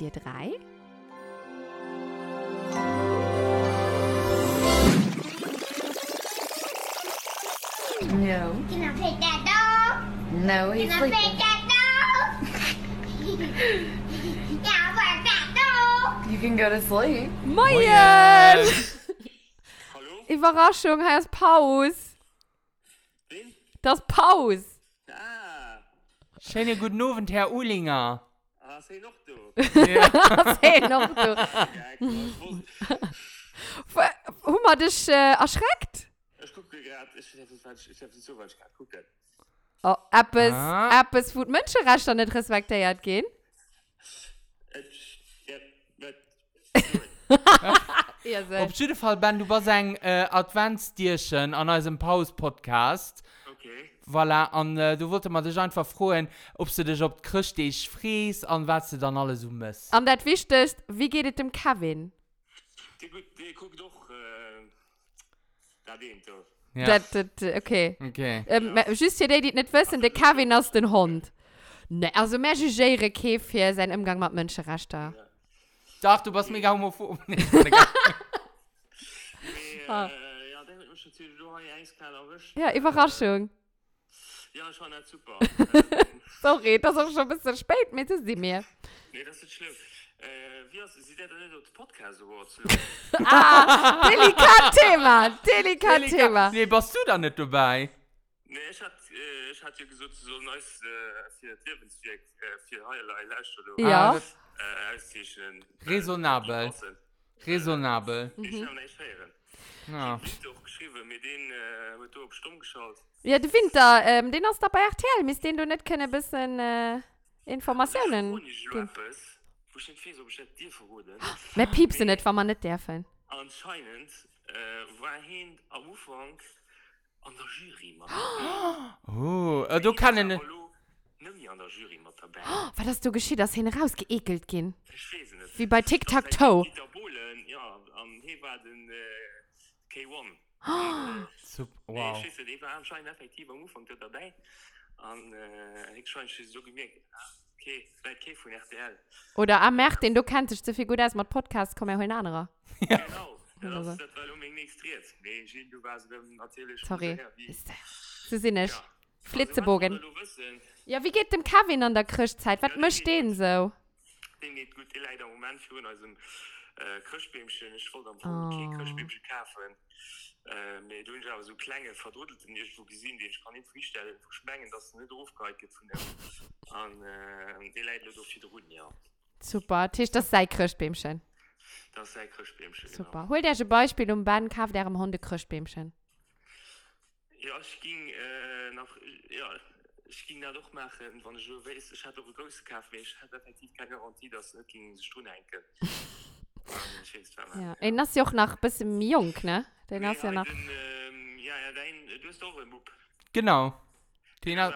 dir drei? No. Can I pick that dog? No, he's Can I pick sleeping. that dog? Can I work that dog? You can go to sleep. Moin! Hallo? Überraschung, heißt Pause. Wen? Das Pause. Ah, Schönen guten Abend, Herr Uhlinger. hast noch du? Ja. hast noch du? Hummer dich äh, erschreckt? Ich gucke gerade, ich, ich, ich, ich so weit gerade. Oh, ab es, ah. ab es, wo die Menschenrechte nicht respektiert gehen? Auf jeden Fall, Ben, du warst ein äh, Adventsdierchen an unserem Pause-Podcast voilà an äh, du wollte man dich einfach frohen ob du dich ob christ dich fries an was du dann alles um ist an das wichtigst wie geht es dem Kevin die, gut, die guck doch äh, da den ja. dat, dat, okay okay ähm, ja. just hier die nicht wissen der Kevin aus den Hund ne also mehr jere Käfer sein Umgang mit Menschen raster ja. Doch, du bist mega homophob. Nee, ah. Ja, Überraschung. Ja, ich war nicht super. Sorry, das ist auch schon ein bisschen spät, mit sie mir. nee, das ist schlimm. Äh, wie hast du, sie hat nicht auf den Podcast zu Ah, delikat Thema, delikat Thema. nee, warst du da nicht dabei? Nee, ich hatte, äh, ich hatte gesagt, so ein neues, äh, für Lebensweg, äh, für Heilei, Leistung. Ja. Ah, das- Äh, auszeichnen. Raisonabel. Raisonabel. Ich habe nicht hören. Ja. Ich habe doch geschrieben, mit denen äh, wird du auf Stumm geschaut. Ja, der Winter, ähm, den hast du bei RTL, müsst den du nicht ein bisschen äh, Informationen Und ich wo ich nicht ob ich das dir verroden. Mehr piepsen nicht, wenn man nicht dürfen. Anscheinend äh, war hin am Anfang an der Jury mit Oh, äh, du kannst nicht. Nimm mich an der Jury mit dabei. Was hast du geschieht, dass hin rausgeekelt gehen? Ich weiß nicht. Wie bei Tic-Tac-Toe. Dieter Bohlen, ja, am den äh, K1 anscheinend effektiv am Ufang dabei so gemerkt okay, von RTL. Oder am März, den du kanntest, so viel gut als mit Podcast, kommen ja ein anderer. Ja. Genau. Das, das war unbedingt extriert. Nee, Gilles, du warst natürlich... Sorry. So sinnig. Ja. Flitzebogen. Ja, wie geht dem Kevin an der Christzeit? Was ja, möchtest du denn so? Dem geht gut, leider im Moment schon. Also, äh, Köchbeemchen ich wollte oh. Köchbeemchen kaufen. Äh, du aber so Klänge verdudelten ich wo gesehen den ich kann nicht freestellen verschmengen dass eine Doofkeit gefunden an äh, die Leute so viele Runden ja. Super Tisch das sei Köchbeemchen das sei Köchbeemchen super. Hol dir ein Beispiel um beiden Kauf der Hunde Köchbeemchen ja ich ging äh, nach ja ich ging da doch machen wann ich weiß ich hatte große Kaffee ich hatte effektiv keine Garantie dass ging Stunde enke Ja. Den hast ja auch nach bisschen jung, ne? Den hast ja nach. Ja, ja, dein, du hast auch einen Bub. Genau. Den, den hat.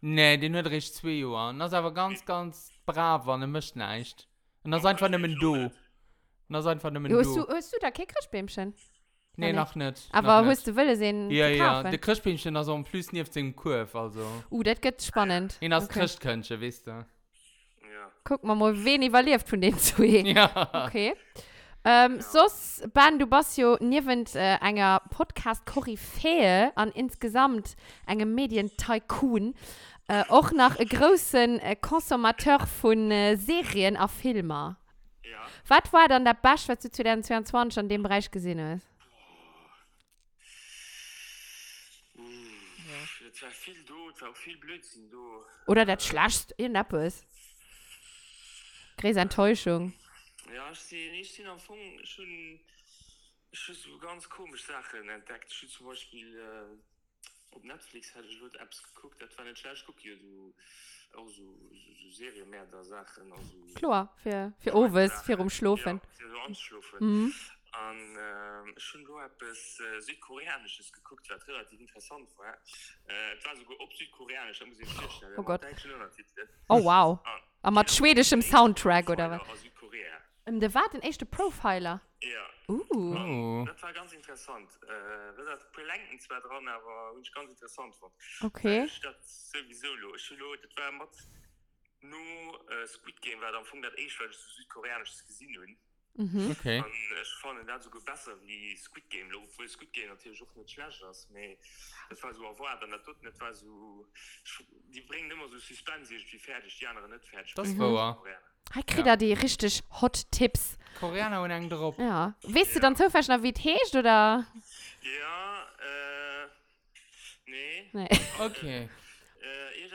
Nee, den hat recht zwei Jahre. Und das ist aber ganz, ganz brav, wenn er mich nicht. Und das ist einfach nicht du. Und das ist einfach nicht du. Hast du, hast du da kein Krischbämchen? Nee, noch nicht. Aber noch hast du Wille sehen? Ja, ja. Der Krischbämchen ist so am Flüssen auf dem Kurve, also. Uh, das geht spannend. Und das okay. Krischkönnchen, weißt du. Guck mal, mal, wen überlebt von den zwei. Ja. Okay. Ähm, sos, Ben, du bist ja neben äh, einer Podcast-Koryphäe an insgesamt einem Medien-Tycoon äh, auch nach einem großen äh, Konsumateur von äh, Serien und Filmen. Ja. Was war dann der Beste, was du 2022 in dem Bereich gesehen hast? Uh, Es war viel du, es war auch viel Blödsinn du. Oder das Schlechteste? Irgendetwas? Große Enttäuschung. Ja, ich sehe nicht den Anfang schon, schon so ganz komische Sachen entdeckt. Ich zum Beispiel äh, auf Netflix hatte ich dort Apps geguckt, das war nicht schlecht, ich gucke hier so, auch so, so, so Serien mehr da Sachen. Also, Klar, für, für Ovis, für umschlafen. Ja, für so anschlafen. Mhm. Und ähm, schon nur etwas äh, Südkoreanisches geguckt, was relativ interessant war. Äh, es war sogar ob Südkoreanisch, da muss ich feststellen. Oh Gott. Oh, wow. Ah, Aber mit schwedischem Soundtrack oder was? Aus Südkorea. Ähm, der war den echte Profiler. Ja. Uh. Oh. Das war ganz interessant. Äh, Belenken zwar dran, aber ich ganz interessant fand. Okay. Ich das sowieso lo. Ich lo, das war mit, nur äh, Squid Game war dann von der ich weil ich so südkoreanisches gesehen habe. mhm. okay. Und ich fand dat so besser wie Squid Game lo Squid Game natürlich auch nicht schlecht ist aber das war so erwartet dann tut nicht war so die bringen immer so Suspense wie fertig die anderen nicht fertig das war ja. Hey, kriegt ja. die richtig hot Tipps. Koreaner und eng drauf. Ja. Weißt ja. du dann zufällig noch, wie es heißt, oder? Ja, äh, nee. Nee. Okay.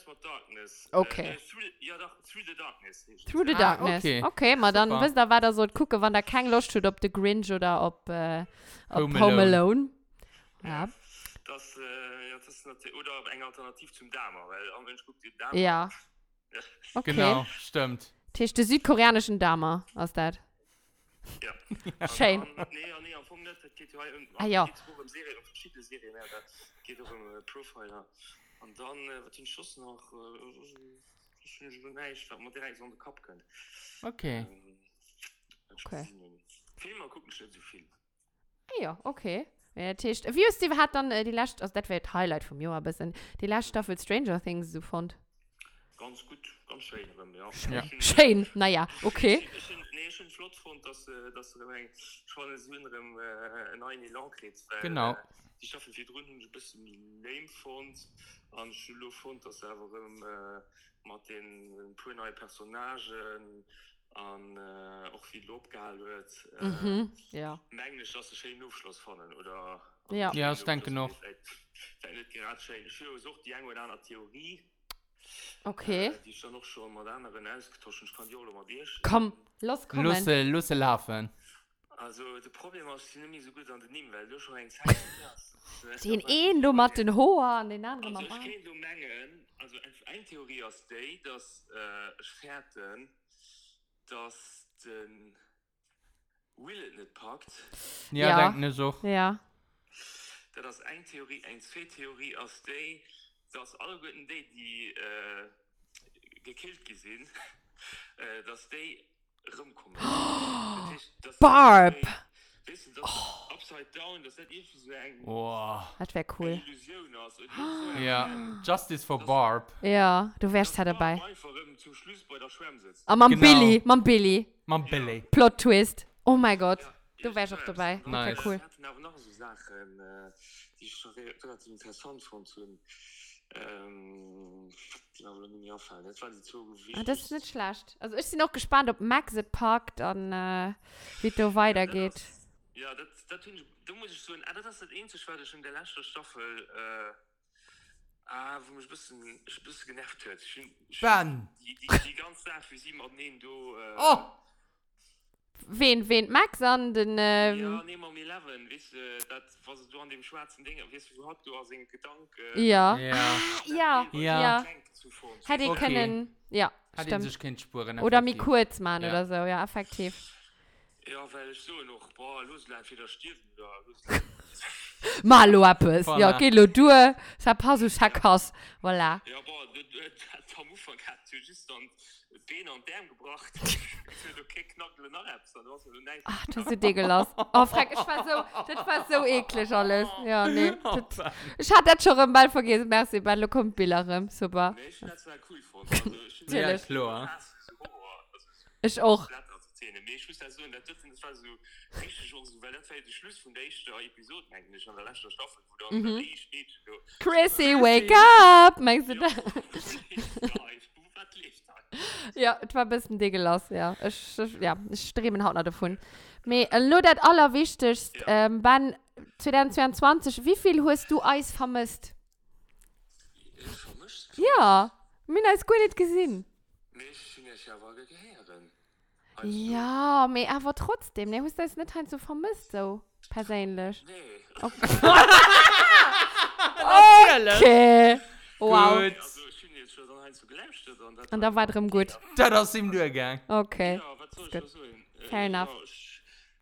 Dance with Darkness. Okay. Äh, through, ja, doch, Through the Darkness. Through the ah, Darkness. Okay, okay mal dann wisst ihr da so gucken, wann da kein Lust tut, ob The Grinch oder ob, äh, ob Home, Home Alone. Alone. Ja. Das, äh, ja, das oder ein Alternativ zum Dama, weil am mensch guckt die Dama. Ja. ja. Okay. Genau, stimmt. Tisch der südkoreanischen dame aus der. Ja. Schön. Nee, nee, am Anfang nicht. Das geht ja um, ah, ja. Geht um Serien, um verschiedene Serien. Ja. Das geht auch um äh, Profiler. Ja und dann äh, den Schuss noch äh, direkt an den Kap könnt okay. Ähm, okay. Film gucken schon so viel. Ja okay. Tisch. Wie ist die hat dann äh, die Last aus Deadweight Highlight vom Joa bisschen. Die Laststaffel Stranger Things so fand. Ganz gut, ganz schön. Ja. Ja. Ich Schön, naja, okay. Ich finde nee, ich flott fand, dass, äh, dass er schon so in einem äh, neuen Elan kriegt. Weil, Genau. Äh, die Staffel für drunten ein bisschen lame fand. Und ich fand, dass er aber äh, mit den ein paar neuen Personagen und äh, auch viel Lob gehalten wird. Äh, Mhm, ja. Eigentlich, dass er schön Aufschluss fanden, oder? Ja. Ja, ich denke noch. Vielleicht, vielleicht nicht gerade schön. Ich habe auch die eine oder andere Theorie. Okay. Äh, die ist ja noch schon mit anderen ausgetauscht. Ich kann die alle mal durch. Komm, los kommen. Lusse, Lusse laufen. Also, das Problem ist, ich bin nicht so gut an den Nehmen, weil du schon eigentlich Zeit hast. Den einen, du machst den Hoher, den anderen machst du. Also, ich kann nur mengen, also, ein, ein Theorie aus die, dass äh, Schwerten, dass den Will nicht packt. Ja, ja. Denk, ne, so. Ja. Das ist eine Theorie, eine zweite Theorie aus die, dass alle guten die, die äh, gekillt gesehen, äh, dass die rumkommen. Das ist- das Barb. Du, das ist upside down, das nicht irgendwie so ein Boah. Das wäre cool. Illusion aus. Und das ist so Ja. ein- Justice for Barb. Ja, du wärst ja dabei. Einfach ähm, zum Schluss bei der Schwärm sitzt. Ah, man Genau. Billy, man Billy. Man Billy. Plot Twist. Oh mein Gott. Ja, Du ich wärst auch dabei. Nice. Cool. Wir hatten aber noch so Sachen, äh, die ich schon re- relativ interessant fand. Ähm, die mir nicht auffallen. Das war die so wichtig. Ah, das ist nicht schlecht. Also ich bin noch gespannt, ob Max es packt und äh, wie es so weitergeht. Ja, das, das tun ich, da muss ich so, ah, das ist das einzige, was ich in der letzten Staffel, äh, ah, wo mich ein bisschen, ein bisschen genervt hat. Ich ich. Die, die, die ganze Zeit für sie mal nehmen, du, äh, Oh! wen wen Max an den äh, ja, nee, um 11, weißt, äh, das, was du an dem schwarzen Ding weißt, du, hat, du hast den Gedanke äh, ja ja ja, ja. ja. hätte okay. können ja stimmt. Spuren, oder mir kurz machen ja. oder so ja effektiv Ja, weil ich so noch, boah, los, bleib wieder stirben, da, los. Mal lo etwas. Voilà. Ja, geh lo du. Ça passe ou ça casse. Voilà. Ja, boah, du, du, am Anfang hat du just dann Beine und Därm gebracht. du okay, knackel nach Apps, dann warst du nice. Ach, das ist so diggelos. Oh, Frank, ich war so, das war so eklig alles. Ja, nee. Das, ich hatte das schon im Ball vergessen. Merci, bei kommt Billerem. Super. Nee, ich finde das war cool von. Also, ich Ja, das klar. also so Ich auch. Szene. So, war so richtig so, weil das war der Schluss von der ersten Episode. Eigentlich an der letzten Staffel wo mhm. Mm steht, so, Chrissy so, wake up! Meinst du das? Ja et war bisssen de gelass ja. Ich, ja ich stremen haut davon. Me lo dat allerwichtigst ja. ähm, wann 2022 wieviel hast du eis vermisst? Ja min als gut net gesinn ja. Ja, aber, trotzdem, ne, hast du das nicht halt so vermisst, so persönlich. Nee. Okay. Wow. Gut. Also, so. Und, das da war drin gut. Das ist ihm durchgegangen. Okay. Ja, was soll ich da sagen? Äh, Fair enough.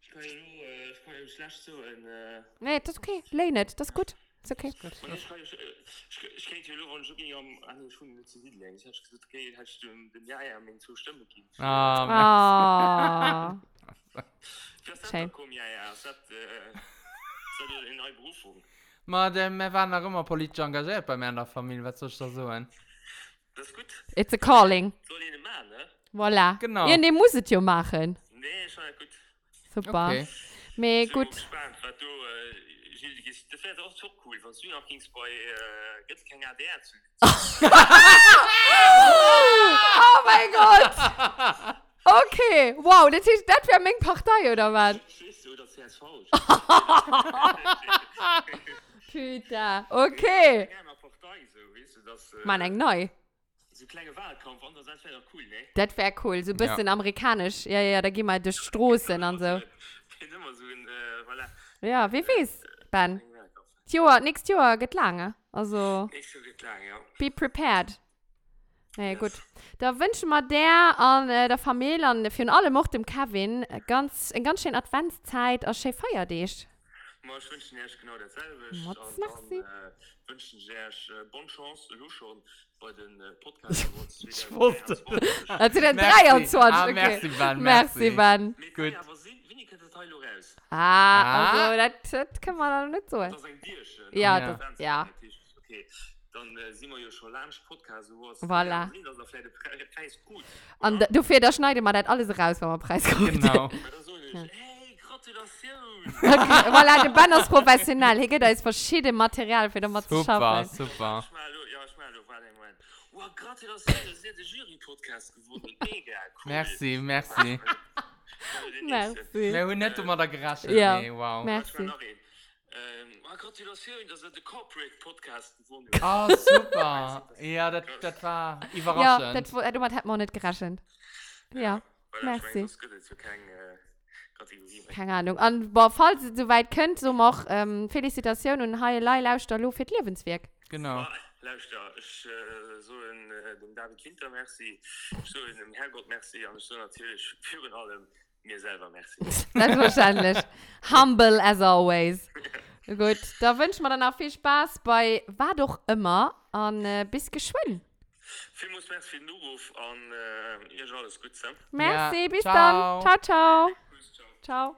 Ich, kann ja nur, äh, ich kann ja schlecht so ein, äh, Nee, das ist okay. Leh nicht, das ist gut. Ist okay. und ich ja, ich, ich ja ich irgendwie am anderen Schulen nicht zu viel legen. Ich hätte gesagt, okay, hättest du dem Jahr ja mir zur Stimme gegeben. Ah, kommen, ja, ja, das hat, äh, eine neue Berufung. Ma, dem, wir waren auch immer politisch engagiert bei mir in der Familie. Was soll ich da sagen? Das ist gut. It's a calling. Soll ich Voilà. Genau. Ja, den muss es ja machen. Nee, schon gut. Super. Okay. Me So gut. gespannt, was du, äh, das wäre auch so cool, wenn du noch gingst bei, äh, gibt's kein ADR zu. Oh mein Gott. Okay. Wow, das ist das wäre meine Partei, oder was? Scheiße, oder CSV. Tüte. Okay. Gerne auf Partei, so, weißt du, das, äh, Mann, eng neu. so kleine Wahlkampf, andererseits wäre doch cool, ne? Das wäre cool. So ein bisschen amerikanisch. Ja, ja, da gehen wir durch Straßen und so. Bin immer so ein, äh, voilà. Ja, wie weiß, Ben? Jahr, nächstes Jahr geht lange. Also, so geklang, ja. be prepared. Nee, gut. Da wünschen wir der an äh, der Familie und für alle auch dem Kevin äh, ganz, eine ganz schöne Adventszeit als schön feiert dich. Ich wünsche dir genau dasselbe. Dann, äh, wünschen dir äh, bonne Chance, du schon bei den äh, Podcasts. ich wusste. Also den 23. Ah, okay. Merci, Van. Merci, Van. Gut. Ah, also das, das kann man dann nicht so. Das ist ein Bierchen. Ja, ja. Das, ja. Okay. Dann äh, sind wir ja schon lange Podcast. Voilà. An du fährst, da schneiden wir das alles raus, wenn wir Preis kommt. Genau. ja. hey, okay, voilà, der Banner ist professionell. Hier geht da ist verschiedene Material für den Mathe zu schaffen. Super, super. Merci, merci. merci. Wir haben nicht immer da geraschen. Ja, nee, wow. merci. Ähm, Gratulation, dass er den Corporate Podcast gewonnen hat. Oh, super. ja, das, das war überraschend. Ja, das, das hat man nicht geraschen. Ja, ja merci. Ich mein, das gibt jetzt kein... Äh, keine Ahnung. Und boah, falls ihr so weit könnt, so mach ähm, Felicitationen und Heilei lauscht da für das Lebenswerk. Genau. Ah, Luister, ich äh, so in äh, dem David Winter merci, so in dem Herrgott merci und so natürlich für allem mir selber merci. Selbstverständlich. Humble as always. Gut, da wünschen wir dann auch viel Spaß bei War doch immer und äh, bis geschwind. Vielen merci für den Ruf und äh, ihr alles gut zusammen. Merci, Ja, bis ciao. dann. Ciao, ciao. Ciao.